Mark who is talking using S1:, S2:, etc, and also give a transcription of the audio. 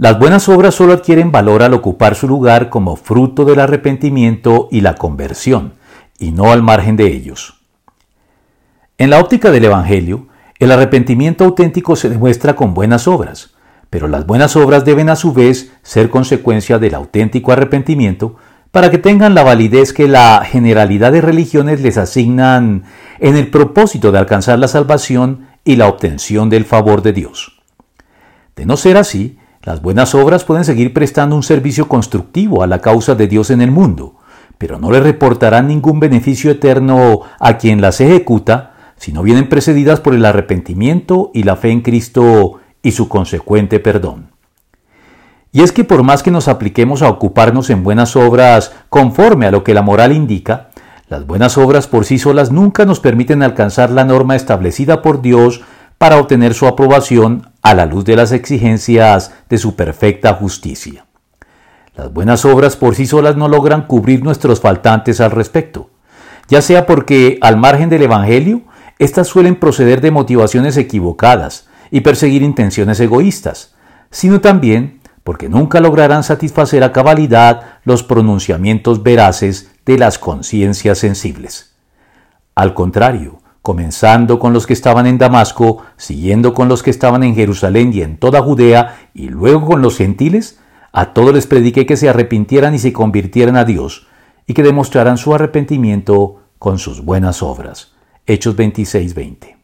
S1: Las buenas obras solo adquieren valor al ocupar su lugar como fruto del arrepentimiento y la conversión, y no al margen de ellos. En la óptica del Evangelio, el arrepentimiento auténtico se demuestra con buenas obras, pero las buenas obras deben a su vez ser consecuencia del auténtico arrepentimiento para que tengan la validez que la generalidad de religiones les asignan en el propósito de alcanzar la salvación y la obtención del favor de Dios. De no ser así, las buenas obras pueden seguir prestando un servicio constructivo a la causa de Dios en el mundo, pero no le reportarán ningún beneficio eterno a quien las ejecuta si no vienen precedidas por el arrepentimiento y la fe en Cristo y su consecuente perdón. Y es que por más que nos apliquemos a ocuparnos en buenas obras conforme a lo que la moral indica, las buenas obras por sí solas nunca nos permiten alcanzar la norma establecida por Dios para obtener su aprobación a la luz de las exigencias de su perfecta justicia. Las buenas obras por sí solas no logran cubrir nuestros faltantes al respecto, ya sea porque, al margen del Evangelio, éstas suelen proceder de motivaciones equivocadas y perseguir intenciones egoístas, sino también porque nunca lograrán satisfacer a cabalidad los pronunciamientos veraces de las conciencias sensibles. Al contrario, comenzando con los que estaban en Damasco, siguiendo con los que estaban en Jerusalén y en toda Judea, y luego con los gentiles, a todos les prediqué que se arrepintieran y se convirtieran a Dios, y que demostraran su arrepentimiento con sus buenas obras. Hechos 26:20.